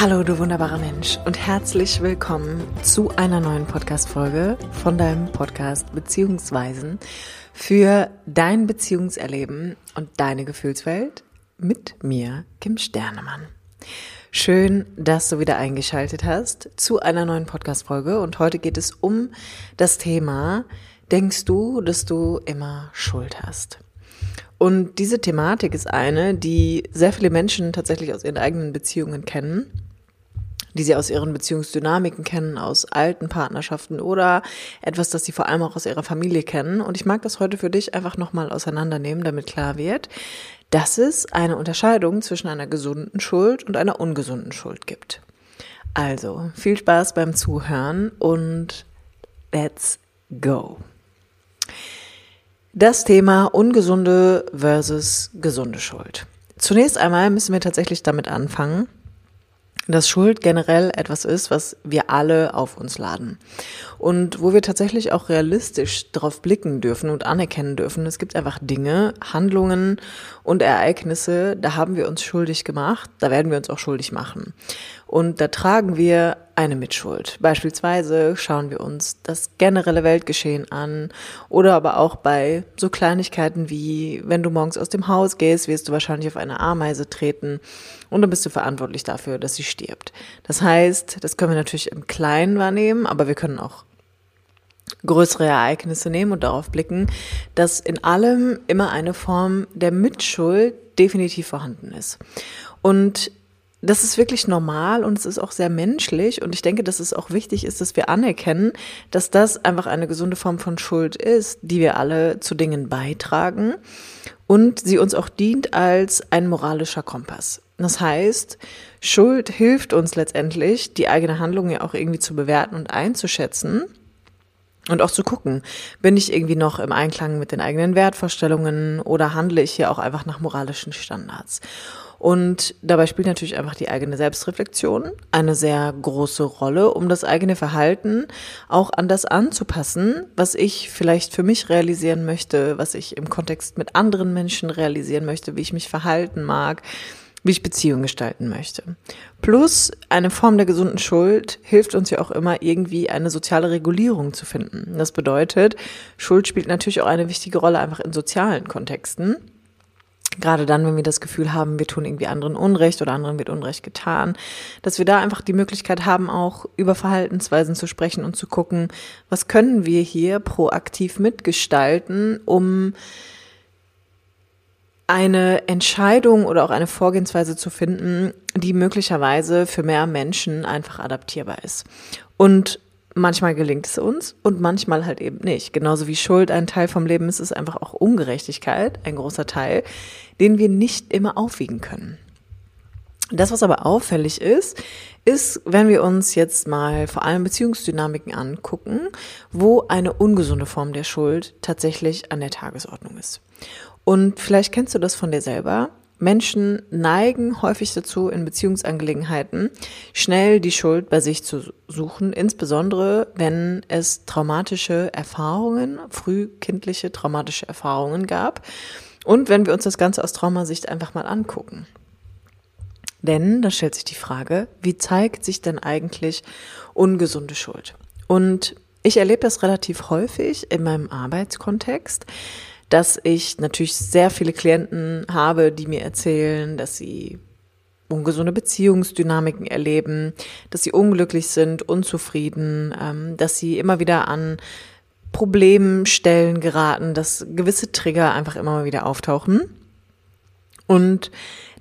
Hallo, du wunderbarer Mensch und herzlich willkommen zu einer neuen Podcast-Folge von deinem Podcast Beziehungsweisen für dein Beziehungserleben und deine Gefühlswelt mit mir, Kim Sternemann. Schön, dass du wieder eingeschaltet hast zu einer neuen Podcast-Folge und heute geht es um das Thema, denkst du, dass du immer Schuld hast? Und diese Thematik ist eine, die sehr viele Menschen tatsächlich aus ihren eigenen Beziehungen kennen, die sie aus ihren Beziehungsdynamiken kennen, aus alten Partnerschaften oder etwas, das sie vor allem auch aus ihrer Familie kennen. Und ich mag das heute für dich einfach nochmal auseinandernehmen, damit klar wird, dass es eine Unterscheidung zwischen einer gesunden Schuld und einer ungesunden Schuld gibt. Also, viel Spaß beim Zuhören und let's go. Das Thema ungesunde versus gesunde Schuld. Zunächst einmal müssen wir tatsächlich damit anfangen, dass Schuld generell etwas ist, was wir alle auf uns laden. Und wo wir tatsächlich auch realistisch darauf blicken dürfen und anerkennen dürfen, es gibt einfach Dinge, Handlungen und Ereignisse, da haben wir uns schuldig gemacht, da werden wir uns auch schuldig machen. Und da tragen wir eine Mitschuld. Beispielsweise schauen wir uns das generelle Weltgeschehen an oder aber auch bei so Kleinigkeiten wie, wenn du morgens aus dem Haus gehst, wirst du wahrscheinlich auf eine Ameise treten und dann bist du verantwortlich dafür, dass sie stirbt. Das heißt, das können wir natürlich im Kleinen wahrnehmen, aber wir können auch größere Ereignisse nehmen und darauf blicken, dass in allem immer eine Form der Mitschuld definitiv vorhanden ist. Und das ist wirklich normal und es ist auch sehr menschlich und ich denke, dass es auch wichtig ist, dass wir anerkennen, dass das einfach eine gesunde Form von Schuld ist, die wir alle zu Dingen beitragen und sie uns auch dient als ein moralischer Kompass. Das heißt, Schuld hilft uns letztendlich, die eigene Handlung ja auch irgendwie zu bewerten und einzuschätzen. Und auch zu gucken, bin ich irgendwie noch im Einklang mit den eigenen Wertvorstellungen oder handle ich hier auch einfach nach moralischen Standards? Und dabei spielt natürlich einfach die eigene Selbstreflexion eine sehr große Rolle, um das eigene Verhalten auch an das anzupassen, was ich vielleicht für mich realisieren möchte, was ich im Kontext mit anderen Menschen realisieren möchte, wie ich mich verhalten mag, wie ich Beziehungen gestalten möchte. Plus eine Form der gesunden Schuld hilft uns ja auch immer irgendwie eine soziale Regulierung zu finden. Das bedeutet, Schuld spielt natürlich auch eine wichtige Rolle einfach in sozialen Kontexten. Gerade dann, wenn wir das Gefühl haben, wir tun irgendwie anderen Unrecht oder anderen wird Unrecht getan, dass wir da einfach die Möglichkeit haben, auch über Verhaltensweisen zu sprechen und zu gucken, was können wir hier proaktiv mitgestalten, um eine Entscheidung oder auch eine Vorgehensweise zu finden, die möglicherweise für mehr Menschen einfach adaptierbar ist. Und manchmal gelingt es uns und manchmal halt eben nicht. Genauso wie Schuld ein Teil vom Leben ist, ist einfach auch Ungerechtigkeit ein großer Teil, den wir nicht immer aufwiegen können. Das, was aber auffällig ist, ist, wenn wir uns jetzt mal vor allem Beziehungsdynamiken angucken, wo eine ungesunde Form der Schuld tatsächlich an der Tagesordnung ist. Und vielleicht kennst du das von dir selber. Menschen neigen häufig dazu, in Beziehungsangelegenheiten schnell die Schuld bei sich zu suchen, insbesondere wenn es traumatische Erfahrungen, frühkindliche traumatische Erfahrungen gab und wenn wir uns das Ganze aus Traumasicht einfach mal angucken. Denn da stellt sich die Frage, wie zeigt sich denn eigentlich ungesunde Schuld? Und ich erlebe das relativ häufig in meinem Arbeitskontext, dass ich natürlich sehr viele Klienten habe, die mir erzählen, dass sie ungesunde Beziehungsdynamiken erleben, dass sie unglücklich sind, unzufrieden, ähm, dass sie immer wieder an Problemstellen geraten, dass gewisse Trigger einfach immer wieder auftauchen. Und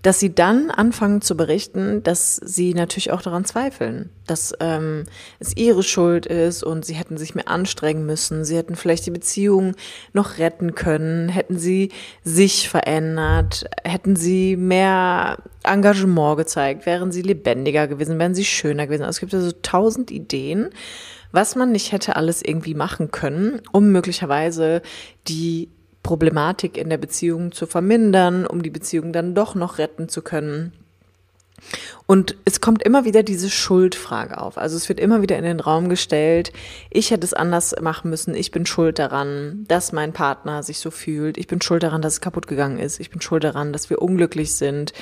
dass sie dann anfangen zu berichten, dass sie natürlich auch daran zweifeln, dass ähm, es ihre Schuld ist und sie hätten sich mehr anstrengen müssen, sie hätten vielleicht die Beziehung noch retten können, hätten sie sich verändert, hätten sie mehr Engagement gezeigt, wären sie lebendiger gewesen, wären sie schöner gewesen. Also es gibt also tausend Ideen, was man nicht hätte alles irgendwie machen können, um möglicherweise die Problematik in der Beziehung zu vermindern, um die Beziehung dann doch noch retten zu können. Und es kommt immer wieder diese Schuldfrage auf. Also es wird immer wieder in den Raum gestellt, ich hätte es anders machen müssen, ich bin schuld daran, dass mein Partner sich so fühlt, ich bin schuld daran, dass es kaputt gegangen ist, ich bin schuld daran, dass wir unglücklich sind,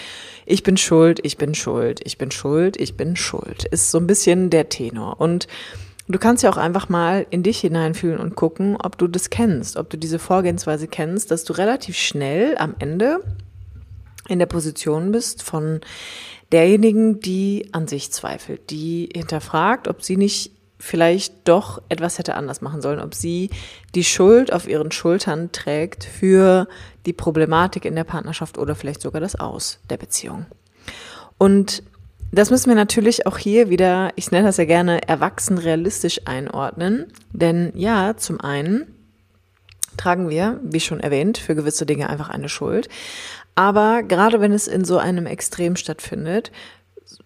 ich bin schuld, ich bin schuld, ich bin schuld, ich bin schuld. Ist so ein bisschen der Tenor. Und du kannst ja auch einfach mal in dich hineinfühlen und gucken, ob du das kennst, ob du diese Vorgehensweise kennst, dass du relativ schnell am Ende in der Position bist von derjenigen, die an sich zweifelt, die hinterfragt, ob sie nicht vielleicht doch etwas hätte anders machen sollen, ob sie die Schuld auf ihren Schultern trägt für die Problematik in der Partnerschaft oder vielleicht sogar das Aus der Beziehung. Und das müssen wir natürlich auch hier wieder, ich nenne das ja gerne, erwachsen realistisch einordnen. Denn ja, zum einen tragen wir, wie schon erwähnt, für gewisse Dinge einfach eine Schuld. Aber gerade wenn es in so einem Extrem stattfindet,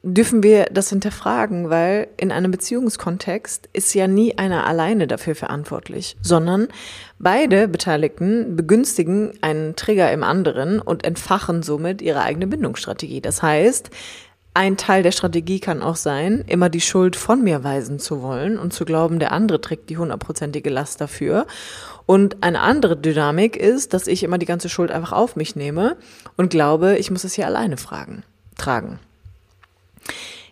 dürfen wir das hinterfragen, weil in einem Beziehungskontext ist ja nie einer alleine dafür verantwortlich, sondern beide Beteiligten begünstigen einen Trigger im anderen und entfachen somit ihre eigene Bindungsstrategie. Das heißt, ein Teil der Strategie kann auch sein, immer die Schuld von mir weisen zu wollen und zu glauben, der andere trägt die hundertprozentige Last dafür. Und eine andere Dynamik ist, dass ich immer die ganze Schuld einfach auf mich nehme und glaube, ich muss es hier alleine fragen, tragen.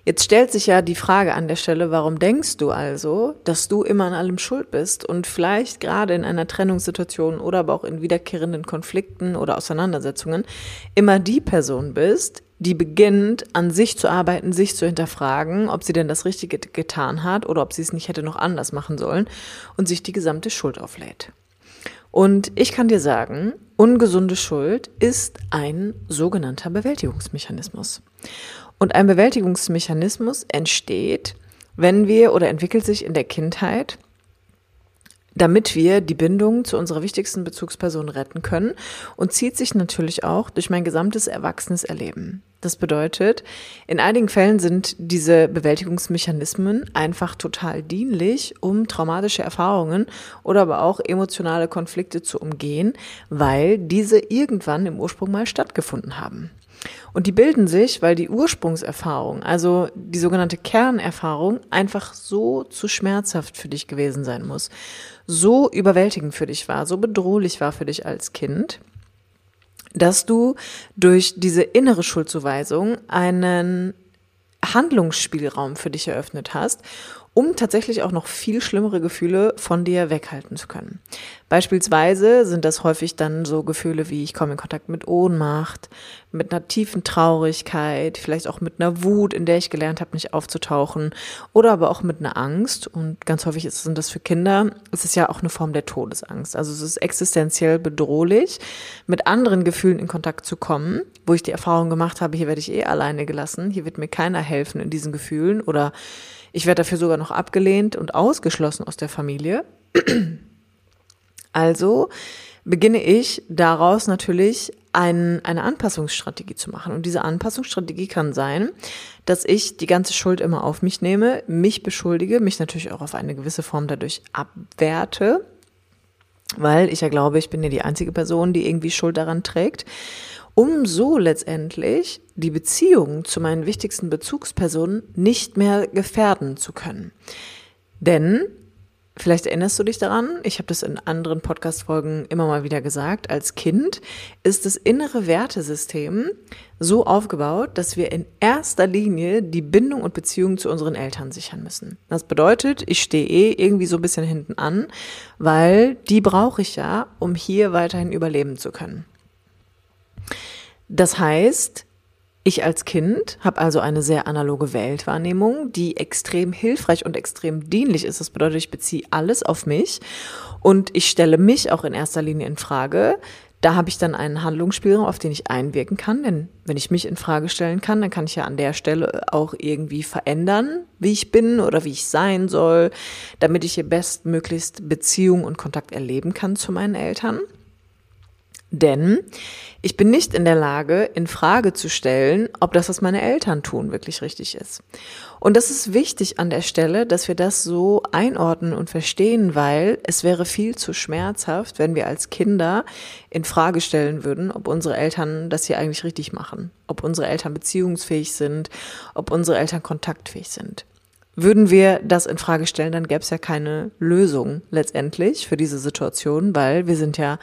Jetzt stellt sich ja die Frage an der Stelle, warum denkst du also, dass du immer an allem schuld bist und vielleicht gerade in einer Trennungssituation oder aber auch in wiederkehrenden Konflikten oder Auseinandersetzungen immer die Person bist, die beginnt, an sich zu arbeiten, sich zu hinterfragen, ob sie denn das Richtige getan hat oder ob sie es nicht hätte noch anders machen sollen und sich die gesamte Schuld auflädt. Und ich kann dir sagen, ungesunde Schuld ist ein sogenannter Bewältigungsmechanismus. Und ein Bewältigungsmechanismus entsteht, wenn wir oder entwickelt sich in der Kindheit, damit wir die Bindung zu unserer wichtigsten Bezugsperson retten können und zieht sich natürlich auch durch mein gesamtes erwachsenes Erleben. Das bedeutet, in einigen Fällen sind diese Bewältigungsmechanismen einfach total dienlich, um traumatische Erfahrungen oder aber auch emotionale Konflikte zu umgehen, weil diese irgendwann im Ursprung mal stattgefunden haben. Und die bilden sich, weil die Ursprungserfahrung, also die sogenannte Kernerfahrung, einfach so zu schmerzhaft für dich gewesen sein muss, so überwältigend für dich war, so bedrohlich war für dich als Kind, dass du durch diese innere Schuldzuweisung einen Handlungsspielraum für dich eröffnet hast um tatsächlich auch noch viel schlimmere Gefühle von dir weghalten zu können. Beispielsweise sind das häufig dann so Gefühle wie ich komme in Kontakt mit Ohnmacht, mit einer tiefen Traurigkeit, vielleicht auch mit einer Wut, in der ich gelernt habe, nicht aufzutauchen oder aber auch mit einer Angst und ganz häufig ist, sind das für Kinder, es ist ja auch eine Form der Todesangst. Also es ist existenziell bedrohlich, mit anderen Gefühlen in Kontakt zu kommen, wo ich die Erfahrung gemacht habe, hier werde ich eh alleine gelassen, hier wird mir keiner helfen in diesen Gefühlen oder ich werde dafür sogar noch abgelehnt und ausgeschlossen aus der Familie. Also beginne ich daraus natürlich ein, eine Anpassungsstrategie zu machen. Und diese Anpassungsstrategie kann sein, dass ich die ganze Schuld immer auf mich nehme, mich beschuldige, mich natürlich auch auf eine gewisse Form dadurch abwerte, weil ich ja glaube, ich bin ja die einzige Person, die irgendwie Schuld daran trägt um so letztendlich die Beziehung zu meinen wichtigsten Bezugspersonen nicht mehr gefährden zu können. Denn Vielleicht erinnerst du dich daran, ich habe das in anderen Podcast-Folgen immer mal wieder gesagt, als Kind ist das innere Wertesystem so aufgebaut, dass wir in erster Linie die Bindung und Beziehung zu unseren Eltern sichern müssen. Das bedeutet, ich stehe eh irgendwie so ein bisschen hinten an, weil die brauche ich ja, um hier weiterhin überleben zu können. Das heißt, ich als Kind habe also eine sehr analoge Weltwahrnehmung, die extrem hilfreich und extrem dienlich ist. Das bedeutet, ich beziehe alles auf mich und ich stelle mich auch in erster Linie in Frage. Da habe ich dann einen Handlungsspielraum, auf den ich einwirken kann. Denn wenn ich mich in Frage stellen kann, dann kann ich ja an der Stelle auch irgendwie verändern, wie ich bin oder wie ich sein soll, damit ich hier bestmöglichst Beziehung und Kontakt erleben kann zu meinen Eltern. Denn ich bin nicht in der Lage, in Frage zu stellen, ob das, was meine Eltern tun, wirklich richtig ist. Und das ist wichtig an der Stelle, dass wir das so einordnen und verstehen, weil es wäre viel zu schmerzhaft, wenn wir als Kinder in Frage stellen würden, ob unsere Eltern das hier eigentlich richtig machen, ob unsere Eltern beziehungsfähig sind, ob unsere Eltern kontaktfähig sind. Würden wir das in Frage stellen, dann gäbe es ja keine Lösung letztendlich für diese Situation, weil wir sind ja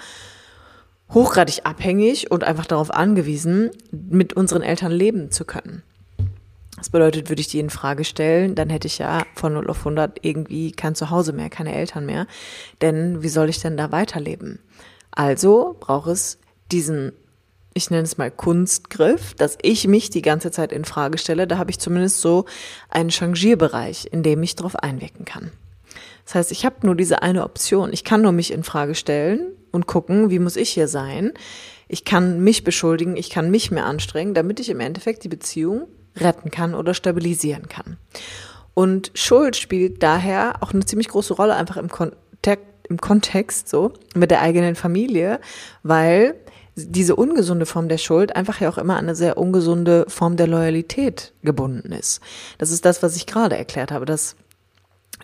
hochgradig abhängig und einfach darauf angewiesen, mit unseren Eltern leben zu können. Das bedeutet, würde ich die in Frage stellen, dann hätte ich ja von 0 auf 100 irgendwie kein Zuhause mehr, keine Eltern mehr. Denn wie soll ich denn da weiterleben? Also braucht es diesen, ich nenne es mal Kunstgriff, dass ich mich die ganze Zeit in Frage stelle. Da habe ich zumindest so einen Changierbereich, in dem ich darauf einwirken kann. Das heißt, ich habe nur diese eine Option. Ich kann nur mich in Frage stellen und gucken, wie muss ich hier sein. Ich kann mich beschuldigen, ich kann mich mehr anstrengen, damit ich im Endeffekt die Beziehung retten kann oder stabilisieren kann. Und Schuld spielt daher auch eine ziemlich große Rolle einfach im Kontext, im Kontext so mit der eigenen Familie, weil diese ungesunde Form der Schuld einfach ja auch immer an eine sehr ungesunde Form der Loyalität gebunden ist. Das ist das, was ich gerade erklärt habe, dass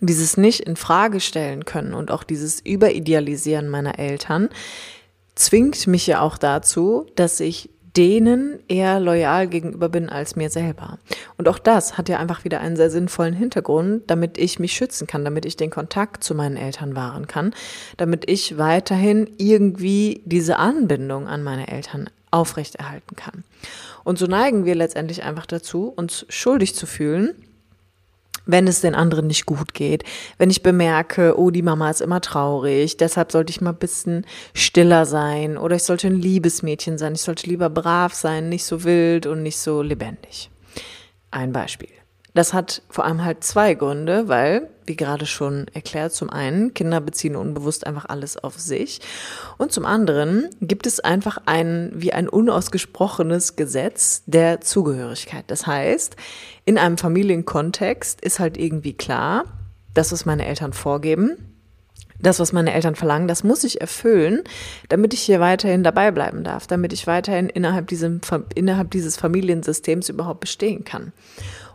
dieses nicht in Frage stellen können und auch dieses Überidealisieren meiner Eltern zwingt mich ja auch dazu, dass ich denen eher loyal gegenüber bin als mir selber. Und auch das hat ja einfach wieder einen sehr sinnvollen Hintergrund, damit ich mich schützen kann, damit ich den Kontakt zu meinen Eltern wahren kann, damit ich weiterhin irgendwie diese Anbindung an meine Eltern aufrechterhalten kann. Und so neigen wir letztendlich einfach dazu, uns schuldig zu fühlen, wenn es den anderen nicht gut geht, wenn ich bemerke, oh, die Mama ist immer traurig, deshalb sollte ich mal ein bisschen stiller sein oder ich sollte ein Liebesmädchen sein, ich sollte lieber brav sein, nicht so wild und nicht so lebendig. Ein Beispiel. Das hat vor allem halt zwei Gründe, weil, wie gerade schon erklärt, zum einen, Kinder beziehen unbewusst einfach alles auf sich und zum anderen gibt es einfach ein, wie ein unausgesprochenes Gesetz der Zugehörigkeit. Das heißt, in einem Familienkontext ist halt irgendwie klar, das, was meine Eltern vorgeben, das, was meine Eltern verlangen, das muss ich erfüllen, damit ich hier weiterhin dabei bleiben darf, damit ich weiterhin innerhalb, diesem, innerhalb dieses Familiensystems überhaupt bestehen kann.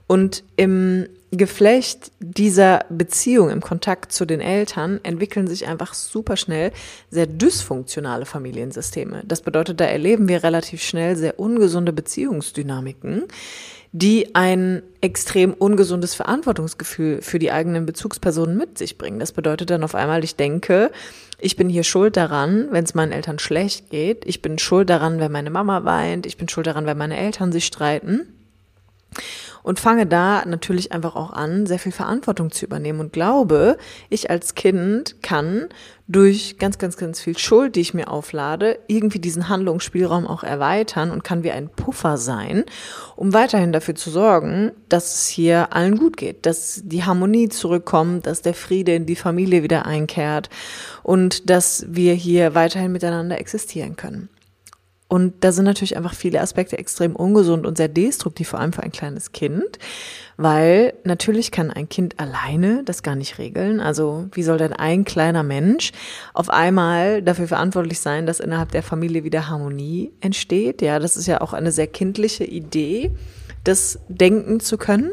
Und im Geflecht dieser Beziehung, im Kontakt zu den Eltern, entwickeln sich einfach super schnell sehr dysfunktionale Familiensysteme. Das bedeutet, da erleben wir relativ schnell sehr ungesunde Beziehungsdynamiken, die ein extrem ungesundes Verantwortungsgefühl für die eigenen Bezugspersonen mit sich bringen. Das bedeutet dann auf einmal, ich denke, ich bin hier schuld daran, wenn es meinen Eltern schlecht geht. Ich bin schuld daran, wenn meine Mama weint. Ich bin schuld daran, wenn meine Eltern sich streiten und fange da natürlich einfach auch an, sehr viel Verantwortung zu übernehmen und glaube, ich als Kind kann durch ganz, ganz, ganz viel Schuld, die ich mir auflade, irgendwie diesen Handlungsspielraum auch erweitern und kann wie ein Puffer sein, um weiterhin dafür zu sorgen, dass es hier allen gut geht, dass die Harmonie zurückkommt, dass der Friede in die Familie wieder einkehrt und dass wir hier weiterhin miteinander existieren können. Und da sind natürlich einfach viele Aspekte extrem ungesund und sehr destruktiv, vor allem für ein kleines Kind, weil natürlich kann ein Kind alleine das gar nicht regeln. Also wie soll denn ein kleiner Mensch auf einmal dafür verantwortlich sein, dass innerhalb der Familie wieder Harmonie entsteht? Ja, das ist ja auch eine sehr kindliche Idee, das denken zu können.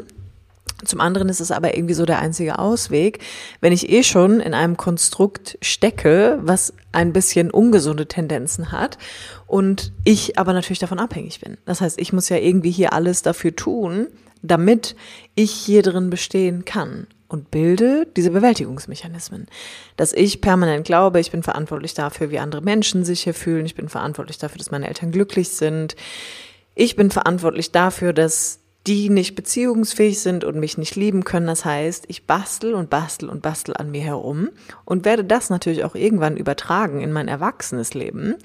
Zum anderen ist es aber irgendwie so der einzige Ausweg, wenn ich eh schon in einem Konstrukt stecke, was ein bisschen ungesunde Tendenzen hat und ich aber natürlich davon abhängig bin. Das heißt, ich muss ja irgendwie hier alles dafür tun, damit ich hier drin bestehen kann und bilde diese Bewältigungsmechanismen. Dass ich permanent glaube, ich bin verantwortlich dafür, wie andere Menschen sich hier fühlen, ich bin verantwortlich dafür, dass meine Eltern glücklich sind. Ich bin verantwortlich dafür, dass die nicht beziehungsfähig sind und mich nicht lieben können. Das heißt, ich bastel und bastel und bastel an mir herum und werde das natürlich auch irgendwann übertragen in mein erwachsenes Leben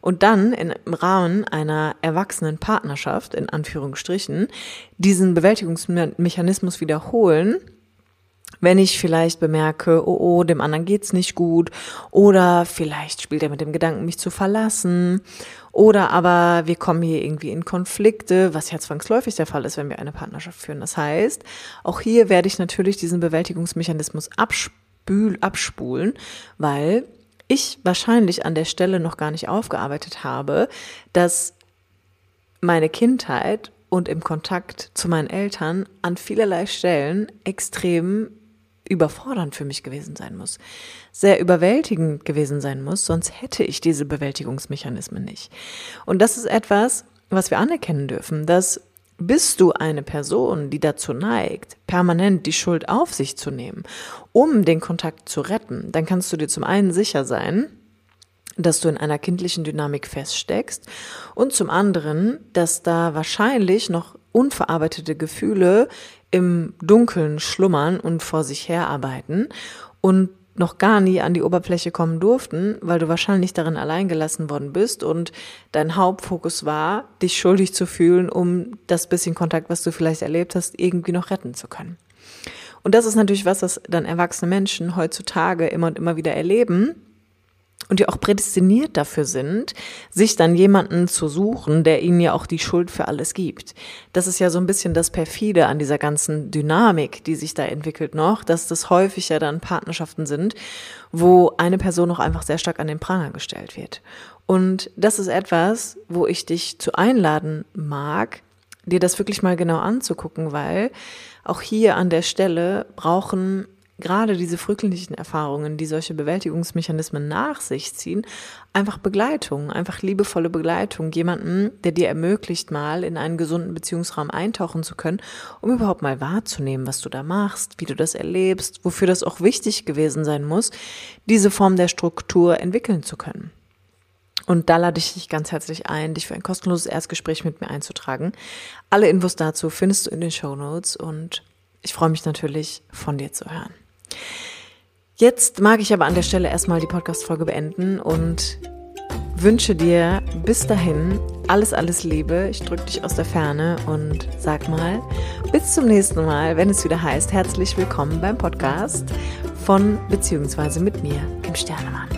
und dann im Rahmen einer erwachsenen Partnerschaft, in Anführungsstrichen, diesen Bewältigungsmechanismus wiederholen, wenn ich vielleicht bemerke, oh, oh, dem anderen geht's nicht gut oder vielleicht spielt er mit dem Gedanken, mich zu verlassen oder aber wir kommen hier irgendwie in Konflikte, was ja zwangsläufig der Fall ist, wenn wir eine Partnerschaft führen. Das heißt, auch hier werde ich natürlich diesen Bewältigungsmechanismus abspül, abspulen, weil ich wahrscheinlich an der Stelle noch gar nicht aufgearbeitet habe, dass meine Kindheit und im Kontakt zu meinen Eltern an vielerlei Stellen extrem überfordernd für mich gewesen sein muss, sehr überwältigend gewesen sein muss, sonst hätte ich diese Bewältigungsmechanismen nicht. Und das ist etwas, was wir anerkennen dürfen, dass bist du eine Person, die dazu neigt, permanent die Schuld auf sich zu nehmen, um den Kontakt zu retten, dann kannst du dir zum einen sicher sein, dass du in einer kindlichen Dynamik feststeckst und zum anderen, dass da wahrscheinlich noch unverarbeitete Gefühle im Dunkeln schlummern und vor sich her arbeiten und noch gar nie an die Oberfläche kommen durften, weil du wahrscheinlich darin allein gelassen worden bist und dein Hauptfokus war, dich schuldig zu fühlen, um das bisschen Kontakt, was du vielleicht erlebt hast, irgendwie noch retten zu können. Und das ist natürlich was, was dann erwachsene Menschen heutzutage immer und immer wieder erleben, und die auch prädestiniert dafür sind, sich dann jemanden zu suchen, der ihnen ja auch die Schuld für alles gibt. Das ist ja so ein bisschen das perfide an dieser ganzen Dynamik, die sich da entwickelt noch, dass das häufig ja dann Partnerschaften sind, wo eine Person noch einfach sehr stark an den Pranger gestellt wird. Und das ist etwas, wo ich dich zu einladen mag, dir das wirklich mal genau anzugucken, weil auch hier an der Stelle brauchen gerade diese frühkindlichen Erfahrungen, die solche Bewältigungsmechanismen nach sich ziehen, einfach Begleitung, einfach liebevolle Begleitung, jemanden, der dir ermöglicht, mal in einen gesunden Beziehungsraum eintauchen zu können, um überhaupt mal wahrzunehmen, was du da machst, wie du das erlebst, wofür das auch wichtig gewesen sein muss, diese Form der Struktur entwickeln zu können. Und da lade ich dich ganz herzlich ein, dich für ein kostenloses Erstgespräch mit mir einzutragen. Alle Infos dazu findest du in den Show Notes und ich freue mich natürlich, von dir zu hören. Jetzt mag ich aber an der Stelle erstmal die Podcast-Folge beenden und wünsche dir bis dahin alles, alles Liebe. Ich drücke dich aus der Ferne und sag mal, bis zum nächsten Mal, wenn es wieder heißt, herzlich willkommen beim Podcast von beziehungsweise mit mir, dem Sternemann.